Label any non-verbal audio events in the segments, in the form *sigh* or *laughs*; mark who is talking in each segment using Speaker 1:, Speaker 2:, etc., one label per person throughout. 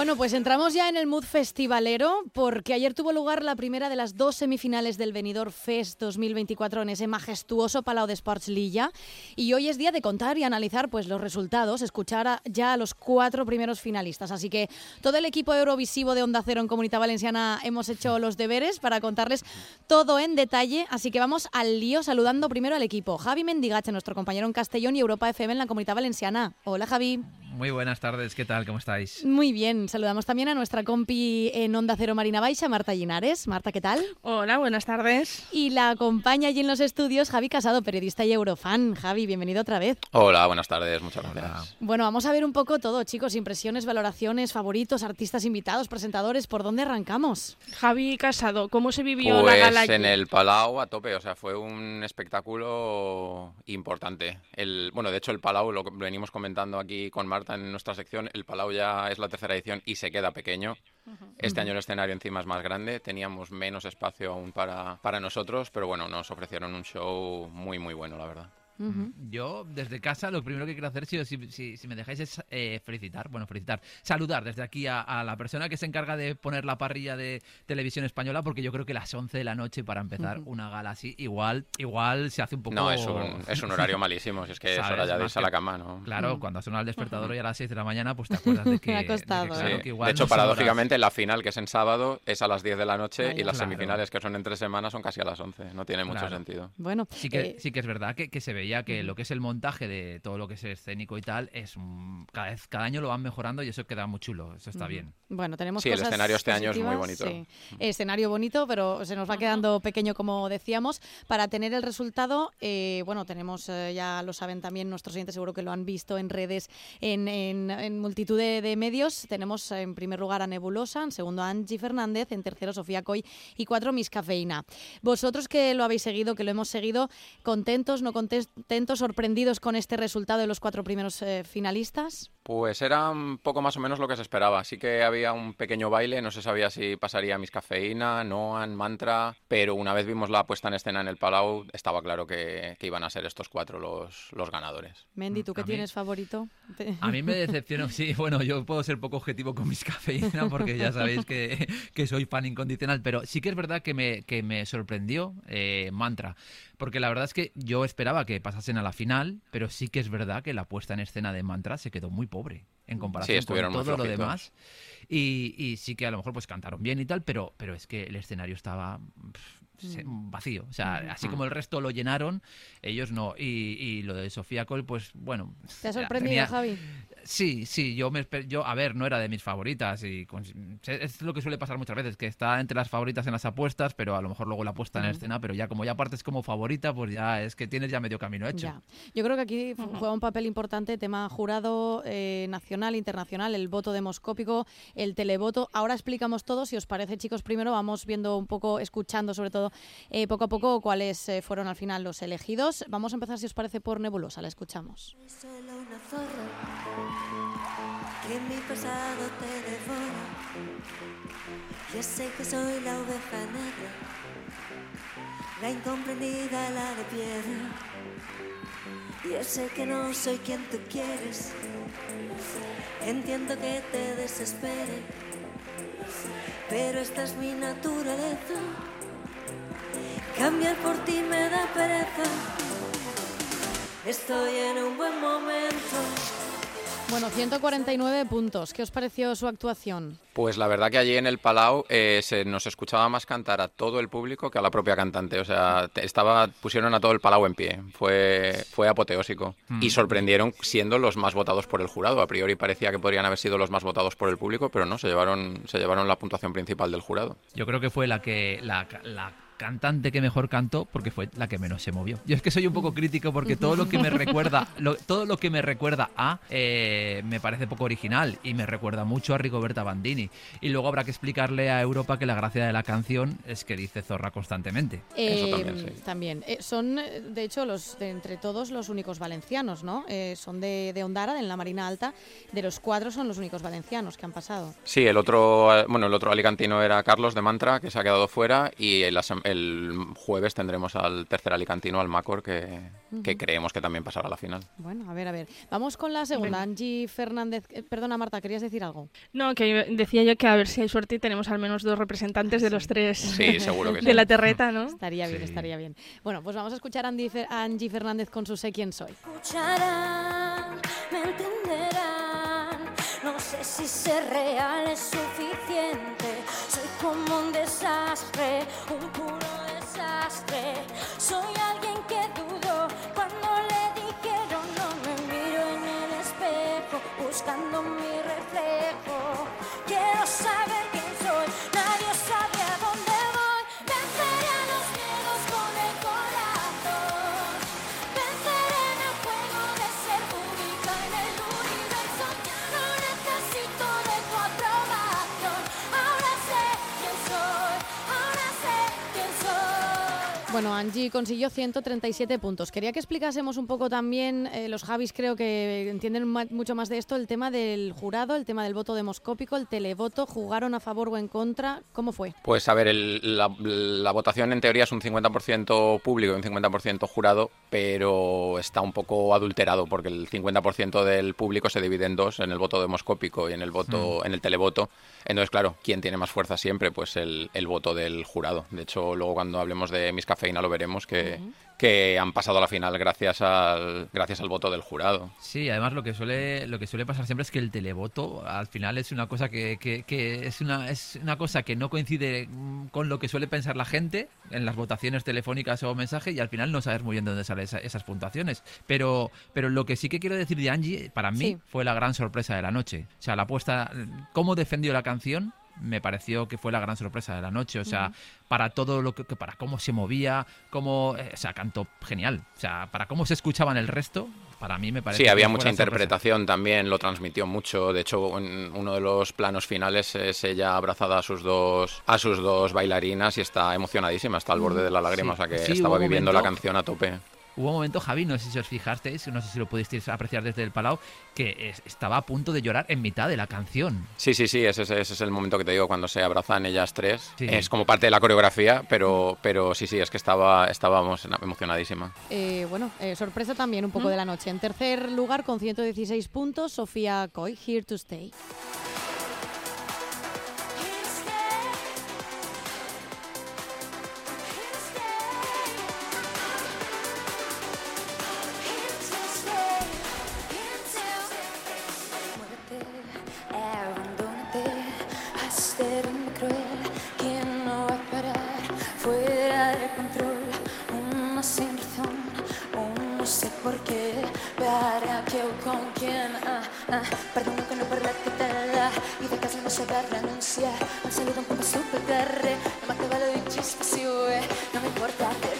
Speaker 1: Bueno, pues entramos ya en el mood festivalero porque ayer tuvo lugar la primera de las dos semifinales del Benidorm Fest 2024 en ese majestuoso Palau de Sports Lilla y hoy es día de contar y analizar pues los resultados, escuchar ya a los cuatro primeros finalistas. Así que todo el equipo eurovisivo de Onda Cero en Comunidad Valenciana hemos hecho los deberes para contarles todo en detalle, así que vamos al lío saludando primero al equipo. Javi Mendigache, nuestro compañero en Castellón y Europa FM en la Comunidad Valenciana. Hola Javi.
Speaker 2: Muy buenas tardes, ¿qué tal? ¿Cómo estáis?
Speaker 1: Muy bien, saludamos también a nuestra compi en Onda Cero Marina Baixa, Marta Linares. Marta, ¿qué tal?
Speaker 3: Hola, buenas tardes.
Speaker 1: Y la acompaña allí en los estudios Javi Casado, periodista y eurofan. Javi, bienvenido otra vez.
Speaker 4: Hola, buenas tardes, muchas gracias.
Speaker 1: Bueno, vamos a ver un poco todo, chicos, impresiones, valoraciones, favoritos, artistas invitados, presentadores, ¿por dónde arrancamos?
Speaker 3: Javi Casado, ¿cómo se vivió
Speaker 4: pues
Speaker 3: la gala?
Speaker 4: en el Palau a tope, o sea, fue un espectáculo importante. El, bueno, de hecho el Palau, lo venimos comentando aquí con Marta en nuestra sección, el Palau ya es la tercera edición y se queda pequeño. Este año el escenario encima es más grande, teníamos menos espacio aún para, para nosotros, pero bueno, nos ofrecieron un show muy, muy bueno, la verdad.
Speaker 2: Yo, desde casa, lo primero que quiero hacer, si, si, si me dejáis, es eh, felicitar, bueno, felicitar, saludar desde aquí a, a, la persona que se encarga de poner la parrilla de televisión española, porque yo creo que las 11 de la noche para empezar una gala así, igual igual se hace un poco...
Speaker 4: No, es un, es un horario *laughs* malísimo, si es que es hora ya de irse a la cama, ¿no?
Speaker 2: Claro, cuando suena el despertador y a las 6 de la mañana, pues te acuerdas de *laughs* que...
Speaker 1: Me ha costado.
Speaker 2: de, que, claro,
Speaker 4: sí.
Speaker 2: que igual
Speaker 4: de hecho,
Speaker 2: no
Speaker 4: paradójicamente, la final, que es en sábado, es a las 10 de la noche y las
Speaker 2: Claro.
Speaker 4: semifinales, que son en tres semanas, son casi a las 11. No tiene mucho
Speaker 2: Claro.
Speaker 4: sentido.
Speaker 1: Bueno,
Speaker 2: Sí que,
Speaker 1: eh,
Speaker 2: sí que es verdad que, que se veía que lo que es el montaje de todo lo que es escénico y tal es un- cada vez cada año lo van mejorando y eso queda muy chulo, eso está bien.
Speaker 1: Bueno, tenemos
Speaker 4: Sí, el escenario este año es muy bonito.
Speaker 1: sí. Escenario bonito, pero se nos va quedando pequeño, como decíamos. Para tener el resultado, eh, bueno, tenemos, eh, ya lo saben también nuestros oyentes, seguro que lo han visto en redes, en, en- en multitud de, de medios. Tenemos en primer lugar a Nebulosa, en segundo a Angie Fernández, en tercero Sofía Coy y cuatro Miss Cafeína. Vosotros que lo habéis seguido, que lo hemos seguido, ¿contentos, no contentos, sorprendidos con este resultado de los cuatro primeros eh, finalistas?
Speaker 4: Pues era un poco más o menos lo que se esperaba. Sí que había un pequeño baile, no se sabía si pasaría Miss Cafeína, Noan, Mantra, pero una vez vimos la puesta en escena en el Palau, estaba claro que, que iban a ser estos cuatro los, los ganadores.
Speaker 1: Mendy, ¿tú qué
Speaker 2: A mí-
Speaker 1: tienes favorito?
Speaker 2: A mí me decepcionó, sí, *laughs* bueno, yo puedo ser poco objetivo con mis cafeína porque ya sabéis que, *laughs* que soy fan incondicional, pero sí que es verdad que me, que me sorprendió eh, Mantra, porque la verdad es que yo esperaba que pasasen a la final, pero sí que es verdad que la puesta en escena de Mantra se quedó muy pobre en comparación con todo lo demás. Y, y sí que a lo mejor pues cantaron bien y tal, pero, pero es que el escenario estaba pff, se- vacío. O sea, así como el resto lo llenaron, ellos no. Y, y lo de Sofía Cole, pues bueno.
Speaker 1: ¿Te ha sorprendido,
Speaker 2: tenía-
Speaker 1: Javi?
Speaker 2: Sí, sí, yo me yo a ver, no era de mis favoritas y con- es lo que suele pasar muchas veces, que está entre las favoritas en las apuestas, pero a lo mejor luego la puesta en escena, pero ya como ya partes como favorita, pues ya es que tienes ya medio camino hecho.
Speaker 1: Ya. Yo creo que aquí juega un papel importante tema jurado eh, nacional, internacional, el voto demoscópico, el televoto. Ahora explicamos todo. Si os parece, chicos, primero vamos viendo un poco, escuchando sobre todo eh, poco a poco cuáles eh, fueron al final los elegidos. Vamos a empezar, si os parece, por Nebulosa. La escuchamos.
Speaker 5: Solo una zorra que mi pasado te devora. Yo sé que soy la oveja negra, la incomprendida, la de piedra. Yo sé que no soy quien tú quieres. Entiendo que te desespere, pero esta es mi naturaleza. Cambiar por ti me da pereza. Estoy en un buen momento.
Speaker 1: Bueno, 149 puntos. ¿Qué os pareció su actuación?
Speaker 4: Pues la verdad que allí en el Palau eh, se nos escuchaba más cantar a todo el público que a la propia cantante. O sea, estaba, pusieron a todo el Palau en pie. Fue, fue apoteósico. Y sorprendieron siendo los más votados por el jurado. A priori parecía que podrían haber sido los más votados por el público, pero no, se llevaron, se llevaron la puntuación principal del jurado.
Speaker 2: Yo creo que fue la que la, la cantante que mejor cantó porque fue la que menos se movió. Yo es que soy un poco crítico porque todo lo que me *laughs* recuerda, lo- todo lo que me recuerda a eh, me parece poco original y me recuerda mucho a Rigoberta Bandini. Y luego habrá que explicarle a Europa que la gracia de la canción es que dice zorra constantemente.
Speaker 4: Eso
Speaker 1: Eh,
Speaker 4: también, sí.
Speaker 1: también. Eh, son, eh, de hecho, los de entre todos los únicos valencianos, ¿no? Eh, son de, de Ondara, de la Marina Alta. De los cuatro son los únicos valencianos que han pasado.
Speaker 4: Sí, el otro, bueno, el otro alicantino era Carlos de Mantra, que se ha quedado fuera, y el, el jueves tendremos al tercer alicantino, al Macor, que, que creemos que también pasará a la final.
Speaker 1: Bueno, a ver, a ver. Vamos con la segunda. Angie Fernández. eh, perdona, Marta, ¿querías decir algo?
Speaker 3: No, que decía yo que a ver si hay suerte y tenemos al menos dos representantes de los tres
Speaker 4: Sí, seguro que *laughs* sí.
Speaker 3: de la terreta, ¿no?
Speaker 1: Estaría bien,
Speaker 2: Sí.
Speaker 1: estaría bien. Bueno, pues vamos a escuchar a Andy Fer- a Angie Fernández con su Sé quién soy.
Speaker 5: escucharán, me entenderán. No sé si ser real es suficiente. Soy como un desastre, un puro desastre. Soy alguien que dudó cuando le dijeron no me miro en el espejo, buscando mi reflejo. Quiero saber
Speaker 1: Bueno, Angie consiguió 137 puntos. Quería que explicásemos un poco también, eh, los Javis creo que entienden mucho más de esto, el tema del jurado, el tema del voto demoscópico, el televoto, jugaron a favor o en contra, ¿cómo fue?
Speaker 4: Pues a ver, el- la, la votación en teoría es un 50% público y un 50% jurado, pero está un poco adulterado porque el 50% del público se divide en dos, en el voto demoscópico y en el voto, en el televoto. Entonces, claro, ¿quién tiene más fuerza siempre? Pues el, el voto del jurado. De hecho, luego cuando hablemos de Miss Cafeína lo veremos que, que han pasado a la final gracias al, gracias al voto del jurado.
Speaker 2: Sí, además lo que suele lo que suele pasar siempre es que el televoto al final es una cosa que, que- que es una es una cosa que no coincide mm, con lo que suele pensar la gente en las votaciones telefónicas o mensaje y al final no sabes muy bien de dónde salen esa- esas puntuaciones. Pero pero lo que sí que quiero decir de Angie para mí
Speaker 1: Sí.
Speaker 2: fue la gran sorpresa de la noche. O sea, la apuesta cómo defendió la canción me pareció que fue la gran sorpresa de la noche. O sea, para todo lo que, que- para cómo se movía, cómo, eh, o sea, cantó genial. O sea, para cómo se escuchaban el resto, para mí me parece
Speaker 4: Sí, había mucha
Speaker 2: sorpresa.
Speaker 4: interpretación también, lo transmitió mucho. De hecho, en uno de los planos finales es ella abrazada a sus dos, a sus dos bailarinas y está emocionadísima, está al borde de la lágrima,
Speaker 2: Sí.
Speaker 4: o sea que
Speaker 2: Sí,
Speaker 4: estaba viviendo la canción a tope.
Speaker 2: Hubo un momento, Javi, no sé si os fijasteis, no sé si lo pudisteis apreciar desde el Palau, que es- estaba a punto de llorar en mitad de la canción.
Speaker 4: Sí, sí, sí, ese, ese es el momento que te digo, cuando se abrazan ellas tres.
Speaker 2: Sí.
Speaker 4: Es como parte de la coreografía, pero, pero sí, sí, es que estaba, estábamos emocionadísima.
Speaker 1: Eh, bueno, eh, sorpresa también un poco de la noche. En tercer lugar, con 116 puntos, Sofía Coy, Here to Stay.
Speaker 5: Ah, perdono que no parla que te la i de casa no se va a renunciar. Un saludo un poco super terre, no vale de chispación. No me importa hacer que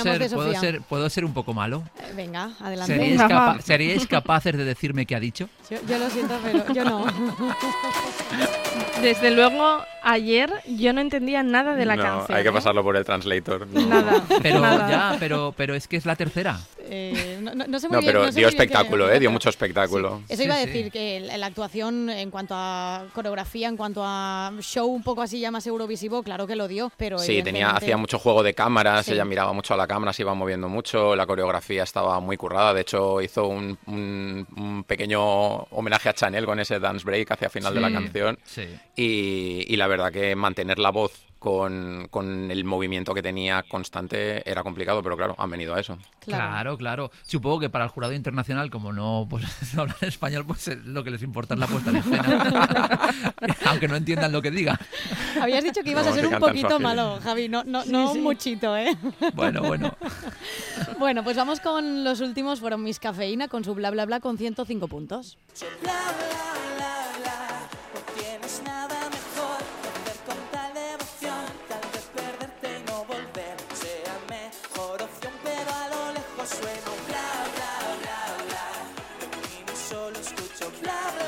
Speaker 1: opinamos
Speaker 2: ser,
Speaker 1: de
Speaker 2: ¿puedo, ser, ¿Puedo ser un poco malo?
Speaker 1: Eh, venga, adelante.
Speaker 2: ¿Seríais, capa-
Speaker 3: va.
Speaker 2: ¿Seríais capaces de decirme qué ha dicho?
Speaker 1: Yo, yo lo siento, pero yo no. *laughs*
Speaker 3: Desde luego, ayer yo no entendía nada de la
Speaker 4: no,
Speaker 3: canción.
Speaker 4: hay que
Speaker 3: ¿eh?
Speaker 4: pasarlo por el translator. no.
Speaker 3: Nada.
Speaker 2: Pero
Speaker 3: nada.
Speaker 2: ya, pero, pero es que es la tercera.
Speaker 1: Eh, no, no- no sé muy
Speaker 4: No,
Speaker 1: bien-
Speaker 4: pero
Speaker 1: no sé
Speaker 4: dio
Speaker 1: muy bien qué-
Speaker 4: espectáculo, ¿eh? Dio mucho espectáculo.
Speaker 1: Eso
Speaker 2: Sí,
Speaker 1: iba a
Speaker 2: sí.
Speaker 1: decir que la, actuación en cuanto a coreografía, en cuanto a show un poco así ya más eurovisivo, claro que lo dio, pero
Speaker 4: Sí, tenía, hacía mucho juego de cámaras,
Speaker 1: Sí.
Speaker 4: ella miraba mucho a la cámara, se iba moviendo mucho, la coreografía estaba muy currada, de hecho hizo un, un- un pequeño homenaje a Chanel con ese dance break hacia final de la canción
Speaker 2: Sí.
Speaker 4: y, y la verdad que mantener la voz con, con el movimiento que tenía constante era complicado, pero claro, han venido a eso.
Speaker 1: Claro.
Speaker 2: Claro. claro, Supongo que para el jurado internacional, como no, pues, *laughs* no hablan español, pues eh, lo que les importa es la puesta en escena. *laughs* Aunque no entiendan lo que diga.
Speaker 1: Habías dicho que ibas
Speaker 4: No,
Speaker 1: a ser
Speaker 4: se
Speaker 1: un poquito malo, Javi, no, no, no
Speaker 3: sí.
Speaker 1: un muchito, ¿eh?
Speaker 2: Bueno, bueno. *laughs*
Speaker 1: bueno, pues vamos con los últimos, fueron Miss Cafeína con su bla bla bla con 105 puntos.
Speaker 6: Bla Love.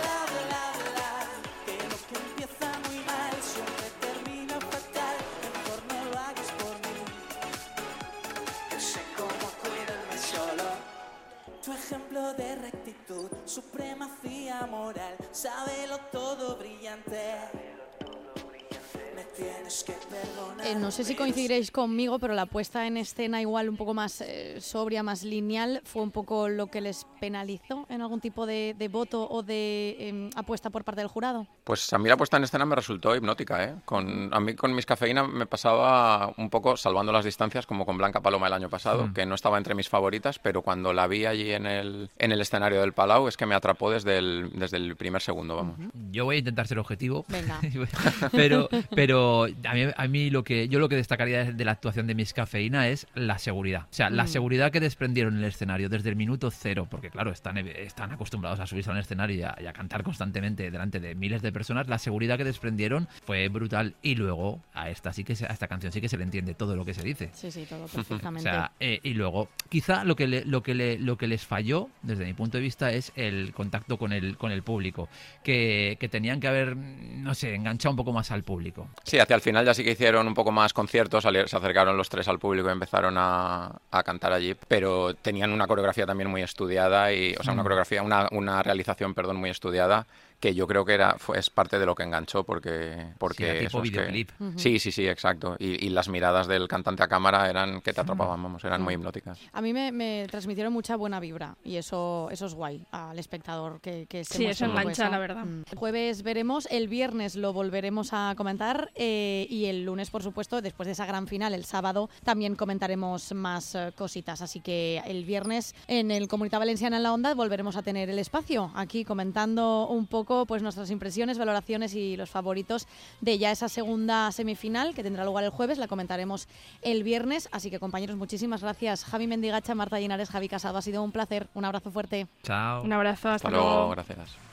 Speaker 1: Eh, no sé si coincidiréis conmigo, pero la puesta en escena igual un poco más eh, sobria, más lineal, fue un poco lo que les penalizó en algún tipo de, de voto o de em, apuesta por parte del jurado.
Speaker 4: Pues a mí la puesta en escena me resultó hipnótica, ¿eh? Con, a mí con mis cafeína me pasaba un poco salvando las distancias como con Blanca Paloma el año pasado,
Speaker 2: Mm.
Speaker 4: que no estaba entre mis favoritas, pero cuando la vi allí en el, en el escenario del Palau es que me atrapó desde el, desde el primer segundo, vamos.
Speaker 2: Yo voy a intentar ser objetivo.
Speaker 1: Venga. *laughs*
Speaker 2: pero pero a, mí, a mí lo que yo lo que destacaría de la actuación de Miss Cafeína es la seguridad. O sea, la
Speaker 1: Mm.
Speaker 2: seguridad que desprendieron en el escenario desde el minuto cero, porque claro, están, están acostumbrados a subirse al escenario y a, y a cantar constantemente delante de miles de personas. La seguridad que desprendieron fue brutal. Y luego a esta sí que se- a esta canción sí que se le entiende todo lo que se dice.
Speaker 1: Sí, sí, todo *laughs*
Speaker 2: O
Speaker 1: perfectamente.
Speaker 2: sea, eh, y luego, quizá lo que, le- lo, que le- lo que les falló, desde mi punto de vista, es el contacto con el, con el público. Que, que tenían que haber, no sé, enganchado un poco más al público.
Speaker 4: Sí, hacia el final ya sí que hicieron un poco más conciertos, se acercaron los tres al público y empezaron a, a cantar allí, pero tenían una coreografía también muy estudiada y, o sea, una
Speaker 2: Mm.
Speaker 4: coreografía, una, una realización, perdón, muy estudiada que yo creo que era fue, es parte de lo que enganchó porque porque
Speaker 2: Sí, tipo
Speaker 4: que-
Speaker 2: videoclip.
Speaker 4: Sí sí sí exacto y, y las miradas del cantante a cámara eran que te atrapaban vamos eran muy hipnóticas
Speaker 1: A mí me, me transmitieron mucha buena vibra y eso, eso es guay al espectador que, que se
Speaker 3: Sí, eso engancha,
Speaker 1: eso.
Speaker 3: la verdad.
Speaker 1: Mm. El jueves veremos, el viernes lo volveremos a comentar eh, y el lunes, por supuesto, después de esa gran final, el sábado, también comentaremos más eh, cositas. Así que el viernes en el Comunidad Valenciana en la Onda volveremos a tener el espacio aquí comentando un poco pues nuestras impresiones, valoraciones y los favoritos de ya esa segunda semifinal que tendrá lugar el jueves. La comentaremos el viernes. Así que compañeros, muchísimas gracias. Javi Mendigacha, Marta Linares, Javi Casado. Ha sido un placer. Un abrazo fuerte.
Speaker 2: Chao.
Speaker 3: Un abrazo, hasta,
Speaker 4: hasta luego gracias